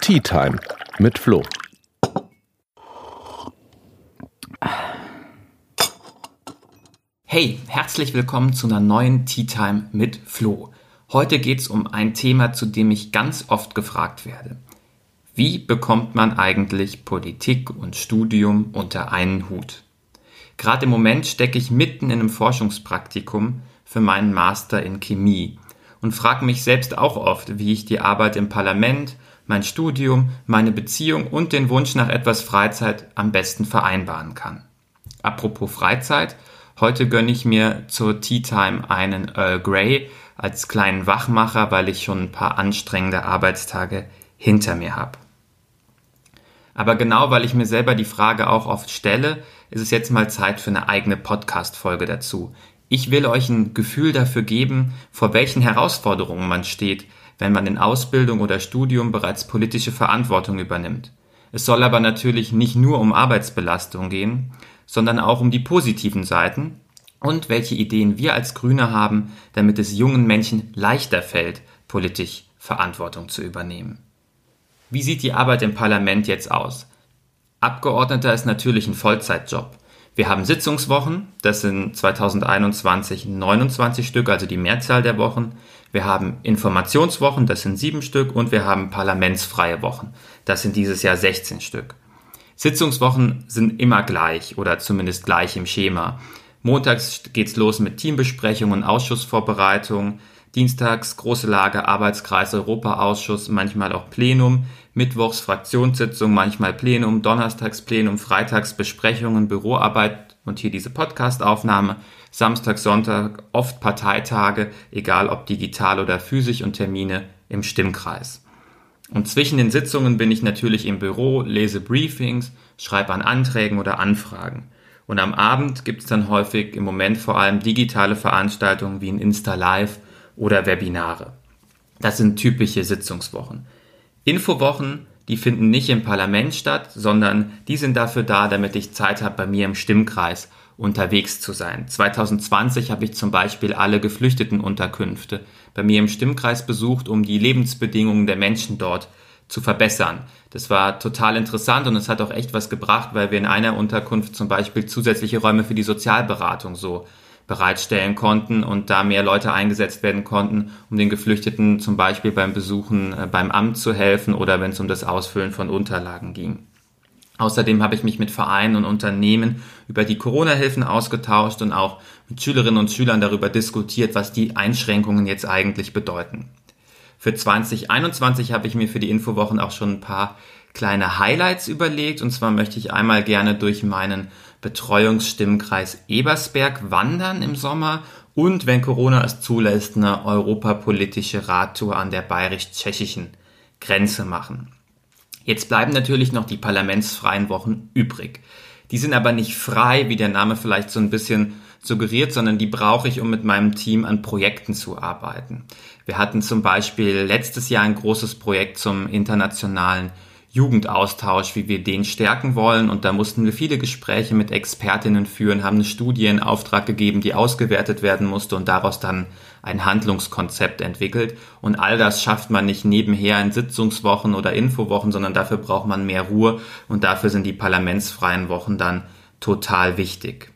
Tea Time mit Flo. Hey, herzlich willkommen zu einer neuen Tea Time mit Flo. Heute geht es um ein Thema, zu dem ich ganz oft gefragt werde. Wie bekommt man eigentlich Politik und Studium unter einen Hut? Gerade im Moment stecke ich mitten in einem Forschungspraktikum für meinen Master in Chemie und frage mich selbst auch oft, wie ich die Arbeit im Parlament, mein Studium, meine Beziehung und den Wunsch nach etwas Freizeit am besten vereinbaren kann. Apropos Freizeit, heute gönne ich mir zur Tea Time einen Earl Grey als kleinen Wachmacher, weil ich schon ein paar anstrengende Arbeitstage hinter mir habe. Aber genau weil ich mir selber die Frage auch oft stelle, ist es jetzt mal Zeit für eine eigene Podcast-Folge dazu. Ich will euch ein Gefühl dafür geben, vor welchen Herausforderungen man steht, wenn man in Ausbildung oder Studium bereits politische Verantwortung übernimmt. Es soll aber natürlich nicht nur um Arbeitsbelastung gehen, sondern auch um die positiven Seiten und welche Ideen wir als Grüne haben, damit es jungen Menschen leichter fällt, politisch Verantwortung zu übernehmen. Wie sieht die Arbeit im Parlament jetzt aus? Abgeordneter ist natürlich ein Vollzeitjob. Wir haben Sitzungswochen, das sind 2021 29 Stück, also die Mehrzahl der Wochen. Wir haben Informationswochen, das sind sieben Stück, und wir haben parlamentsfreie Wochen, das sind dieses Jahr 16 Stück. Sitzungswochen sind immer gleich oder zumindest gleich im Schema. Montags geht's los mit Teambesprechungen, Ausschussvorbereitungen. Dienstags große Lage Arbeitskreis Europaausschuss, manchmal auch Plenum, Mittwochs Fraktionssitzung, manchmal Plenum, Donnerstags Plenum, Freitags Besprechungen, Büroarbeit und hier diese Podcastaufnahme, Samstag, Sonntag oft Parteitage, egal ob digital oder physisch und Termine im Stimmkreis. Und zwischen den Sitzungen bin ich natürlich im Büro, lese Briefings, schreibe an Anträgen oder Anfragen. Und am Abend gibt es dann häufig im Moment vor allem digitale Veranstaltungen wie ein Insta Live oder Webinare. Das sind typische Sitzungswochen. Infowochen, die finden nicht im Parlament statt, sondern die sind dafür da, damit ich Zeit habe, bei mir im Stimmkreis unterwegs zu sein. 2020 habe ich zum Beispiel alle Geflüchtetenunterkünfte bei mir im Stimmkreis besucht, um die Lebensbedingungen der Menschen dort zu verbessern. Das war total interessant und es hat auch echt was gebracht, weil wir in einer Unterkunft zum Beispiel zusätzliche Räume für die Sozialberatung so bereitstellen konnten und da mehr Leute eingesetzt werden konnten, um den Geflüchteten zum Beispiel beim Besuchen äh, beim Amt zu helfen oder wenn es um das Ausfüllen von Unterlagen ging. Außerdem habe ich mich mit Vereinen und Unternehmen über die Corona-Hilfen ausgetauscht und auch mit Schülerinnen und Schülern darüber diskutiert, was die Einschränkungen jetzt eigentlich bedeuten. Für 2021 habe ich mir für die Infowochen auch schon ein paar kleine Highlights überlegt. Und zwar möchte ich einmal gerne durch meinen Betreuungsstimmkreis Ebersberg wandern im Sommer und, wenn Corona es zulässt, eine europapolitische Radtour an der bayerisch-tschechischen Grenze machen. Jetzt bleiben natürlich noch die parlamentsfreien Wochen übrig. Die sind aber nicht frei, wie der Name vielleicht so ein bisschen suggeriert, sondern die brauche ich, um mit meinem Team an Projekten zu arbeiten. Wir hatten zum Beispiel letztes Jahr ein großes Projekt zum internationalen Jugendaustausch, wie wir den stärken wollen. Und da mussten wir viele Gespräche mit Expertinnen führen, haben eine Studie in Auftrag gegeben, die ausgewertet werden musste und daraus dann ein Handlungskonzept entwickelt. Und all das schafft man nicht nebenher in Sitzungswochen oder Infowochen, sondern dafür braucht man mehr Ruhe und dafür sind die parlamentsfreien Wochen dann total wichtig.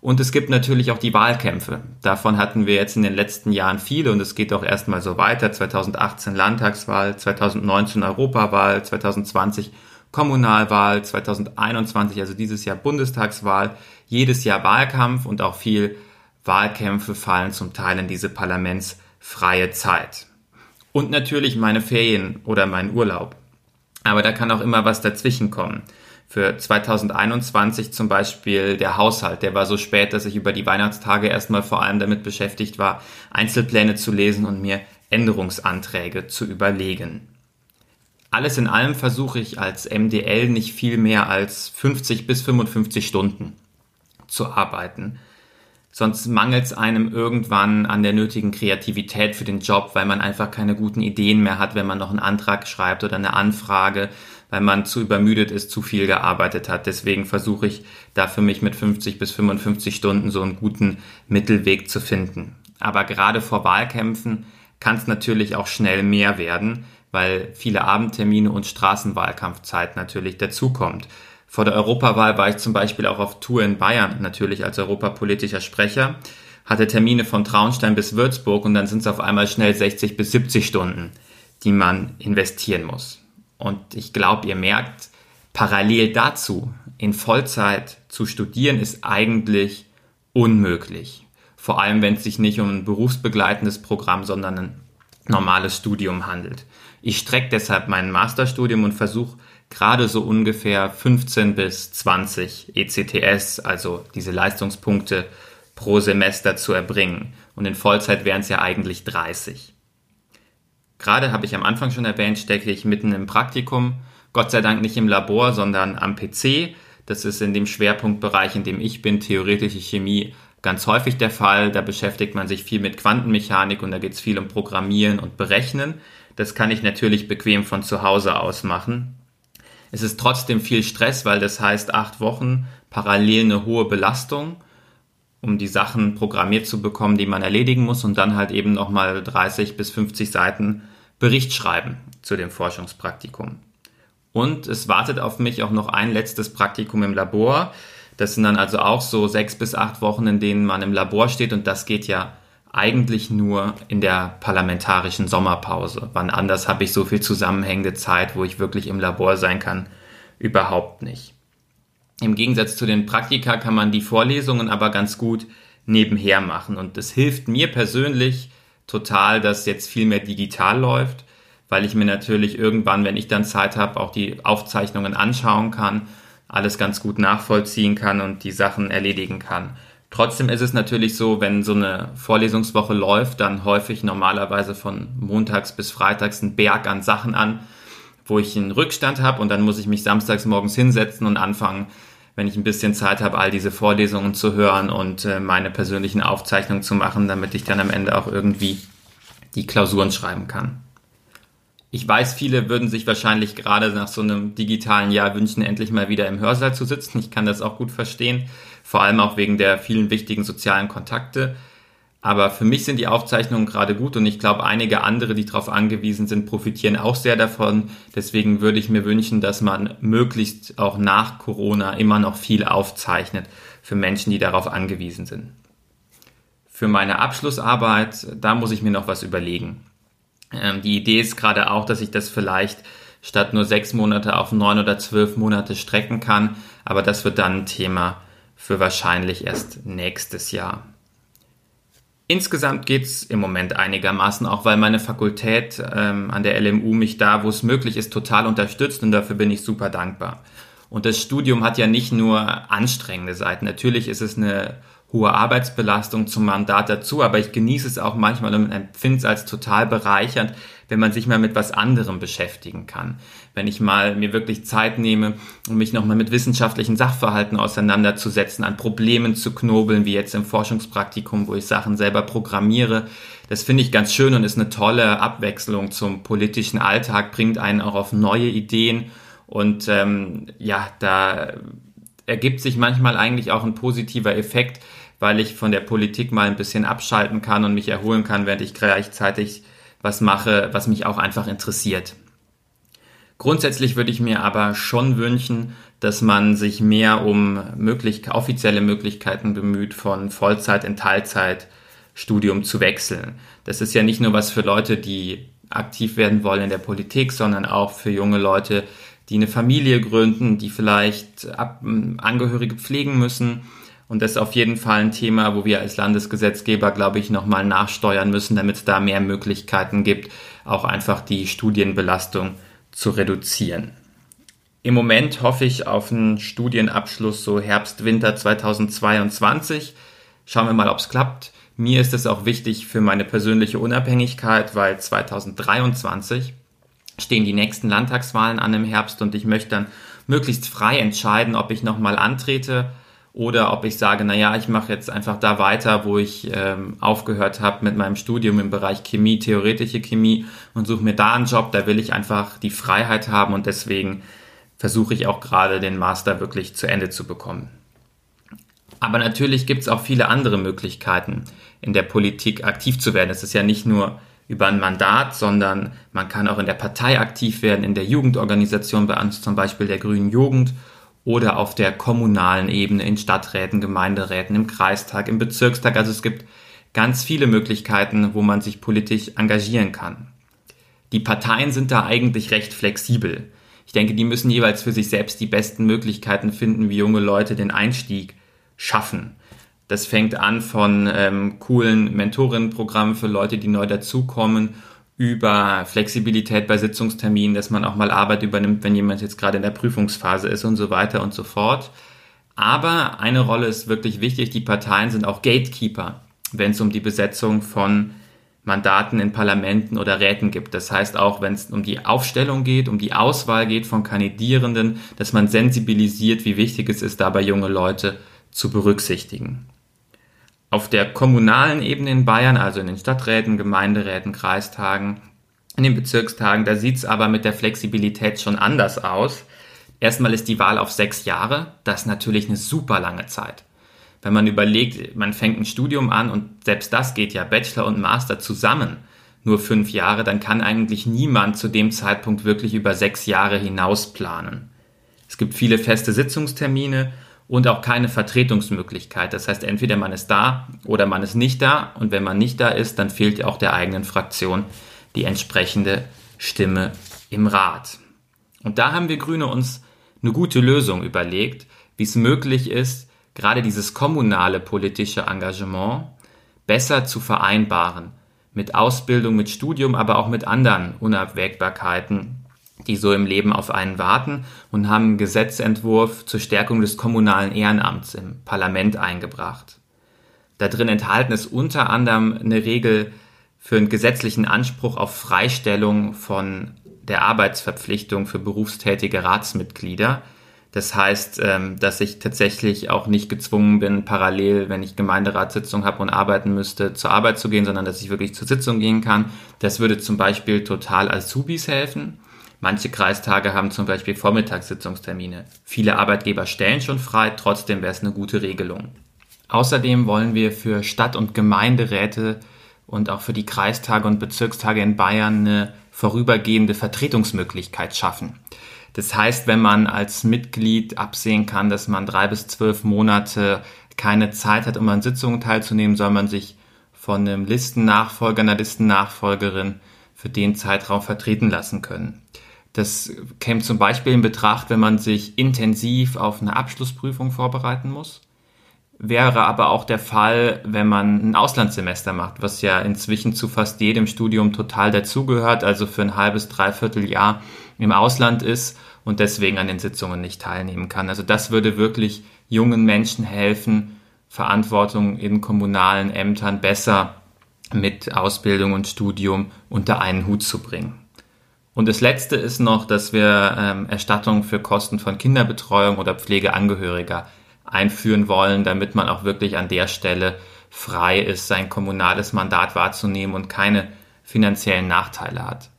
Und es gibt natürlich auch die Wahlkämpfe. Davon hatten wir jetzt in den letzten Jahren viele und es geht auch erstmal so weiter. 2018 Landtagswahl, 2019 Europawahl, 2020 Kommunalwahl, 2021, also dieses Jahr Bundestagswahl, jedes Jahr Wahlkampf und auch viel Wahlkämpfe fallen zum Teil in diese parlamentsfreie Zeit. Und natürlich meine Ferien oder mein Urlaub. Aber da kann auch immer was dazwischen kommen für 2021 zum Beispiel der Haushalt. Der war so spät, dass ich über die Weihnachtstage erstmal vor allem damit beschäftigt war, Einzelpläne zu lesen und mir Änderungsanträge zu überlegen. Alles in allem versuche ich als MDL nicht viel mehr als 50 bis 55 Stunden zu arbeiten. Sonst mangelt es einem irgendwann an der nötigen Kreativität für den Job, weil man einfach keine guten Ideen mehr hat, wenn man noch einen Antrag schreibt oder eine Anfrage weil man zu übermüdet ist, zu viel gearbeitet hat. Deswegen versuche ich da für mich mit 50 bis 55 Stunden so einen guten Mittelweg zu finden. Aber gerade vor Wahlkämpfen kann es natürlich auch schnell mehr werden, weil viele Abendtermine und Straßenwahlkampfzeit natürlich dazukommt. Vor der Europawahl war ich zum Beispiel auch auf Tour in Bayern, natürlich als europapolitischer Sprecher, hatte Termine von Traunstein bis Würzburg und dann sind es auf einmal schnell 60 bis 70 Stunden, die man investieren muss. Und ich glaube, ihr merkt, parallel dazu in Vollzeit zu studieren ist eigentlich unmöglich. Vor allem, wenn es sich nicht um ein berufsbegleitendes Programm, sondern ein normales Studium handelt. Ich strecke deshalb mein Masterstudium und versuche gerade so ungefähr 15 bis 20 ECTS, also diese Leistungspunkte pro Semester zu erbringen. Und in Vollzeit wären es ja eigentlich 30. Gerade habe ich am Anfang schon erwähnt, stecke ich mitten im Praktikum. Gott sei Dank nicht im Labor, sondern am PC. Das ist in dem Schwerpunktbereich, in dem ich bin, theoretische Chemie, ganz häufig der Fall. Da beschäftigt man sich viel mit Quantenmechanik und da geht es viel um Programmieren und Berechnen. Das kann ich natürlich bequem von zu Hause aus machen. Es ist trotzdem viel Stress, weil das heißt acht Wochen parallel eine hohe Belastung, um die Sachen programmiert zu bekommen, die man erledigen muss und dann halt eben nochmal 30 bis 50 Seiten Bericht schreiben zu dem Forschungspraktikum. Und es wartet auf mich auch noch ein letztes Praktikum im Labor. Das sind dann also auch so sechs bis acht Wochen, in denen man im Labor steht und das geht ja eigentlich nur in der parlamentarischen Sommerpause. Wann anders habe ich so viel zusammenhängende Zeit, wo ich wirklich im Labor sein kann? Überhaupt nicht. Im Gegensatz zu den Praktika kann man die Vorlesungen aber ganz gut nebenher machen und das hilft mir persönlich total, dass jetzt viel mehr digital läuft, weil ich mir natürlich irgendwann, wenn ich dann Zeit habe, auch die Aufzeichnungen anschauen kann, alles ganz gut nachvollziehen kann und die Sachen erledigen kann. Trotzdem ist es natürlich so, wenn so eine Vorlesungswoche läuft, dann häufig normalerweise von montags bis freitags ein Berg an Sachen an, wo ich einen Rückstand habe und dann muss ich mich samstags morgens hinsetzen und anfangen, wenn ich ein bisschen Zeit habe, all diese Vorlesungen zu hören und äh, meine persönlichen Aufzeichnungen zu machen, damit ich dann am Ende auch irgendwie die Klausuren schreiben kann. Ich weiß, viele würden sich wahrscheinlich gerade nach so einem digitalen Jahr wünschen, endlich mal wieder im Hörsaal zu sitzen. Ich kann das auch gut verstehen vor allem auch wegen der vielen wichtigen sozialen Kontakte. Aber für mich sind die Aufzeichnungen gerade gut und ich glaube, einige andere, die darauf angewiesen sind, profitieren auch sehr davon. Deswegen würde ich mir wünschen, dass man möglichst auch nach Corona immer noch viel aufzeichnet für Menschen, die darauf angewiesen sind. Für meine Abschlussarbeit, da muss ich mir noch was überlegen. Ähm, die Idee ist gerade auch, dass ich das vielleicht statt nur sechs Monate auf neun oder zwölf Monate strecken kann. Aber das wird dann ein Thema für wahrscheinlich erst nächstes Jahr. Insgesamt geht's im Moment einigermaßen, auch weil meine Fakultät ähm, an der LMU mich da, wo es möglich ist, total unterstützt und dafür bin ich super dankbar. Und das Studium hat ja nicht nur anstrengende Seiten. Natürlich ist es eine hohe Arbeitsbelastung zum Mandat dazu, aber ich genieße es auch manchmal und empfinde es als total bereichernd, wenn man sich mal mit was anderem beschäftigen kann. Wenn ich mal mir wirklich Zeit nehme, um mich nochmal mit wissenschaftlichen Sachverhalten auseinanderzusetzen, an Problemen zu knobeln, wie jetzt im Forschungspraktikum, wo ich Sachen selber programmiere. Das finde ich ganz schön und ist eine tolle Abwechslung zum politischen Alltag, bringt einen auch auf neue Ideen und ähm, ja, da ergibt sich manchmal eigentlich auch ein positiver Effekt, weil ich von der Politik mal ein bisschen abschalten kann und mich erholen kann, während ich gleichzeitig was mache, was mich auch einfach interessiert. Grundsätzlich würde ich mir aber schon wünschen, dass man sich mehr um möglich, offizielle Möglichkeiten bemüht, von Vollzeit in Teilzeit Studium zu wechseln. Das ist ja nicht nur was für Leute, die aktiv werden wollen in der Politik, sondern auch für junge Leute, die eine Familie gründen, die vielleicht Angehörige pflegen müssen und das ist auf jeden Fall ein Thema, wo wir als Landesgesetzgeber, glaube ich, nochmal nachsteuern müssen, damit es da mehr Möglichkeiten gibt, auch einfach die Studienbelastung zu reduzieren. Im Moment hoffe ich auf einen Studienabschluss so Herbst, Winter 2022. Schauen wir mal, ob es klappt. Mir ist es auch wichtig für meine persönliche Unabhängigkeit, weil 2023 stehen die nächsten Landtagswahlen an im Herbst und ich möchte dann möglichst frei entscheiden, ob ich nochmal antrete oder ob ich sage, naja, ich mache jetzt einfach da weiter, wo ich ähm, aufgehört habe mit meinem Studium im Bereich Chemie, theoretische Chemie und suche mir da einen Job, da will ich einfach die Freiheit haben und deswegen versuche ich auch gerade den Master wirklich zu Ende zu bekommen. Aber natürlich gibt es auch viele andere Möglichkeiten, in der Politik aktiv zu werden. Es ist ja nicht nur über ein Mandat, sondern man kann auch in der Partei aktiv werden, in der Jugendorganisation, bei uns zum Beispiel der Grünen Jugend oder auf der kommunalen Ebene in Stadträten, Gemeinderäten, im Kreistag, im Bezirkstag. Also es gibt ganz viele Möglichkeiten, wo man sich politisch engagieren kann. Die Parteien sind da eigentlich recht flexibel. Ich denke, die müssen jeweils für sich selbst die besten Möglichkeiten finden, wie junge Leute den Einstieg schaffen. Das fängt an von ähm, coolen Mentorinnenprogrammen für Leute, die neu dazukommen, über Flexibilität bei Sitzungsterminen, dass man auch mal Arbeit übernimmt, wenn jemand jetzt gerade in der Prüfungsphase ist und so weiter und so fort. Aber eine Rolle ist wirklich wichtig, die Parteien sind auch Gatekeeper, wenn es um die Besetzung von Mandaten in Parlamenten oder Räten gibt. Das heißt auch, wenn es um die Aufstellung geht, um die Auswahl geht von Kandidierenden, dass man sensibilisiert, wie wichtig es ist, dabei junge Leute zu berücksichtigen. Auf der kommunalen Ebene in Bayern, also in den Stadträten, Gemeinderäten, Kreistagen, in den Bezirkstagen, da sieht es aber mit der Flexibilität schon anders aus. Erstmal ist die Wahl auf sechs Jahre, das ist natürlich eine super lange Zeit. Wenn man überlegt, man fängt ein Studium an und selbst das geht ja Bachelor und Master zusammen nur fünf Jahre, dann kann eigentlich niemand zu dem Zeitpunkt wirklich über sechs Jahre hinaus planen. Es gibt viele feste Sitzungstermine und auch keine Vertretungsmöglichkeit. Das heißt, entweder man ist da oder man ist nicht da. Und wenn man nicht da ist, dann fehlt auch der eigenen Fraktion die entsprechende Stimme im Rat. Und da haben wir Grüne uns eine gute Lösung überlegt, wie es möglich ist, gerade dieses kommunale politische Engagement besser zu vereinbaren mit Ausbildung, mit Studium, aber auch mit anderen Unabwägbarkeiten, die so im Leben auf einen warten und haben einen Gesetzentwurf zur Stärkung des kommunalen Ehrenamts im Parlament eingebracht. Da drin enthalten ist unter anderem eine Regel für einen gesetzlichen Anspruch auf Freistellung von der Arbeitsverpflichtung für berufstätige Ratsmitglieder. Das heißt, ähm, dass ich tatsächlich auch nicht gezwungen bin, parallel, wenn ich Gemeinderatssitzung habe und arbeiten müsste, zur Arbeit zu gehen, sondern dass ich wirklich zur Sitzung gehen kann. Das würde zum Beispiel total Azubis helfen. Manche Kreistage haben zum Beispiel Vormittagssitzungstermine. Viele Arbeitgeber stellen schon frei, trotzdem wäre es eine gute Regelung. Außerdem wollen wir für Stadt- und Gemeinderäte und auch für die Kreistage und Bezirkstage in Bayern eine vorübergehende Vertretungsmöglichkeit schaffen. Das heißt, wenn man als Mitglied absehen kann, dass man drei bis zwölf Monate keine Zeit hat, um an Sitzungen teilzunehmen, soll man sich von einem Listennachfolger, einer Listennachfolgerin für den Zeitraum vertreten lassen können. Das käme zum Beispiel in Betracht, wenn man sich intensiv auf eine Abschlussprüfung vorbereiten muss. Wäre aber auch der Fall, wenn man ein Auslandssemester macht, was ja inzwischen zu fast jedem Studium total dazugehört, also für ein halbes, dreiviertel Jahr im Ausland ist und deswegen an den Sitzungen nicht teilnehmen kann. Also das würde wirklich jungen Menschen helfen, Verantwortung in kommunalen Ämtern besser mit Ausbildung und Studium unter einen Hut zu bringen. Und das Letzte ist noch, dass wir ähm, Erstattung für Kosten von Kinderbetreuung oder Pflegeangehöriger einführen wollen, damit man auch wirklich an der Stelle frei ist, sein kommunales Mandat wahrzunehmen und keine finanziellen Nachteile hat.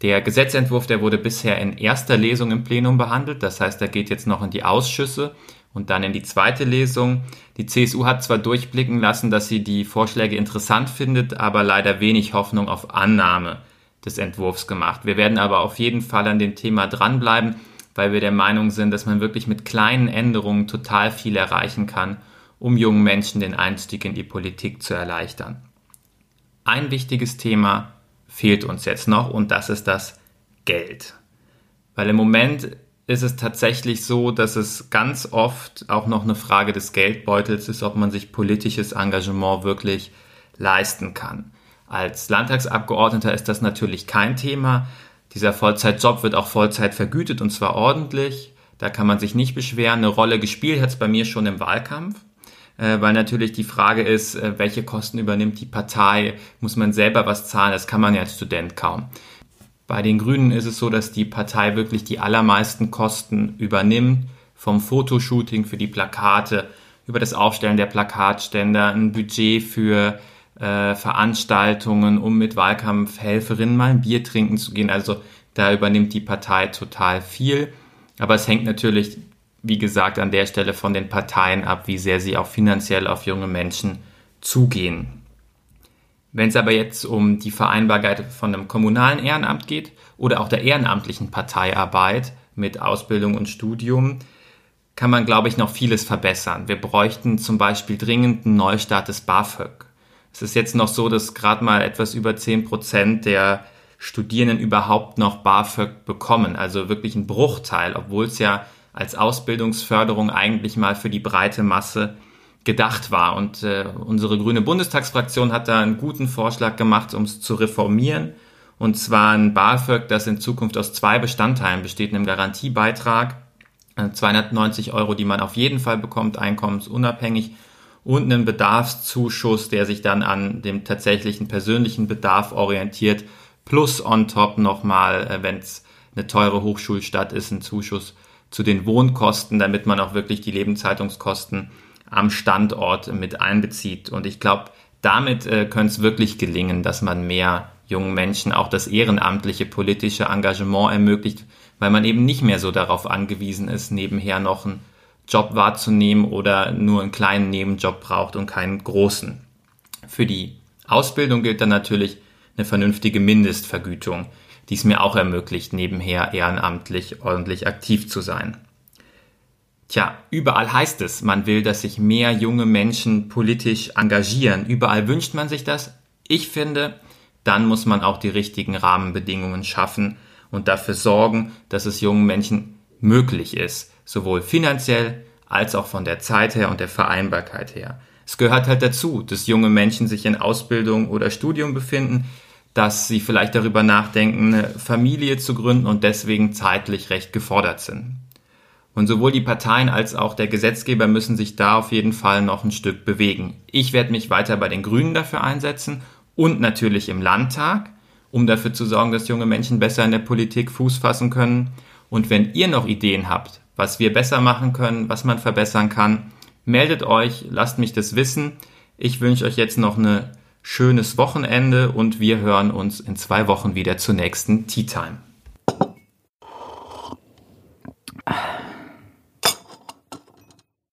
Der Gesetzentwurf, der wurde bisher in erster Lesung im Plenum behandelt, das heißt, er geht jetzt noch in die Ausschüsse und dann in die zweite Lesung. Die CSU hat zwar durchblicken lassen, dass sie die Vorschläge interessant findet, aber leider wenig Hoffnung auf Annahme des Entwurfs gemacht. Wir werden aber auf jeden Fall an dem Thema dranbleiben, weil wir der Meinung sind, dass man wirklich mit kleinen Änderungen total viel erreichen kann, um jungen Menschen den Einstieg in die Politik zu erleichtern. Ein wichtiges Thema fehlt uns jetzt noch und das ist das Geld. Weil im Moment ist es tatsächlich so, dass es ganz oft auch noch eine Frage des Geldbeutels ist, ob man sich politisches Engagement wirklich leisten kann. Als Landtagsabgeordneter ist das natürlich kein Thema. Dieser Vollzeitjob wird auch Vollzeit vergütet und zwar ordentlich. Da kann man sich nicht beschweren. Eine Rolle gespielt hat es bei mir schon im Wahlkampf, äh, weil natürlich die Frage ist, äh, welche Kosten übernimmt die Partei? Muss man selber was zahlen? Das kann man ja als Student kaum. Bei den Grünen ist es so, dass die Partei wirklich die allermeisten Kosten übernimmt, vom Fotoshooting für die Plakate über das Aufstellen der Plakatständer, ein Budget für äh, Veranstaltungen, um mit Wahlkampfhelferinnen mal ein Bier trinken zu gehen. Also da übernimmt die Partei total viel. Aber es hängt natürlich, wie gesagt, an der Stelle von den Parteien ab, wie sehr sie auch finanziell auf junge Menschen zugehen. Wenn es aber jetzt um die Vereinbarkeit von einem kommunalen Ehrenamt geht oder auch der ehrenamtlichen Parteiarbeit mit Ausbildung und Studium, kann man, glaube ich, noch vieles verbessern. Wir bräuchten zum Beispiel dringend einen Neustart des BAföG. Es ist jetzt noch so, dass gerade mal etwas über 10 Prozent der Studierenden überhaupt noch BAföG bekommen. Also wirklich ein Bruchteil, obwohl es ja als Ausbildungsförderung eigentlich mal für die breite Masse gedacht war. Und äh, unsere grüne Bundestagsfraktion hat da einen guten Vorschlag gemacht, um es zu reformieren. Und zwar ein BAföG, das in Zukunft aus zwei Bestandteilen besteht, einem Garantiebeitrag 290 äh, Euro, die man auf jeden Fall bekommt, einkommensunabhängig und einen Bedarfszuschuss, der sich dann an dem tatsächlichen persönlichen Bedarf orientiert, plus on top nochmal, äh, wenn es eine teure Hochschulstadt ist, ein Zuschuss zu den Wohnkosten, damit man auch wirklich die Lebenshaltungskosten am Standort mit einbezieht. Und ich glaube, damit äh, könnte es wirklich gelingen, dass man mehr jungen Menschen auch das ehrenamtliche politische Engagement ermöglicht, weil man eben nicht mehr so darauf angewiesen ist, nebenher noch einen Job wahrzunehmen oder nur einen kleinen Nebenjob braucht und keinen großen. Für die Ausbildung gilt dann natürlich eine vernünftige Mindestvergütung, die es mir auch ermöglicht, nebenher ehrenamtlich ordentlich aktiv zu sein. Tja, überall heißt es, man will, dass sich mehr junge Menschen politisch engagieren. Überall wünscht man sich das. Ich finde, dann muss man auch die richtigen Rahmenbedingungen schaffen, und dafür sorgen, dass es jungen Menschen möglich ist, sowohl finanziell als auch von der Zeit her und der Vereinbarkeit her. Es gehört halt dazu, dass junge Menschen sich in Ausbildung oder Studium befinden, dass sie vielleicht darüber nachdenken, eine Familie zu gründen und deswegen zeitlich recht gefordert sind. Und sowohl die Parteien als auch der Gesetzgeber müssen sich da auf jeden Fall noch ein Stück bewegen. Ich werde mich weiter bei den Grünen dafür einsetzen und natürlich im Landtag um dafür zu sorgen, dass junge Menschen besser in der Politik Fuß fassen können. Und wenn ihr noch Ideen habt, was wir besser machen können, was man verbessern kann, meldet euch, lasst mich das wissen. Ich wünsche euch jetzt noch ein schönes Wochenende und wir hören uns in zwei Wochen wieder zur nächsten Tea Time.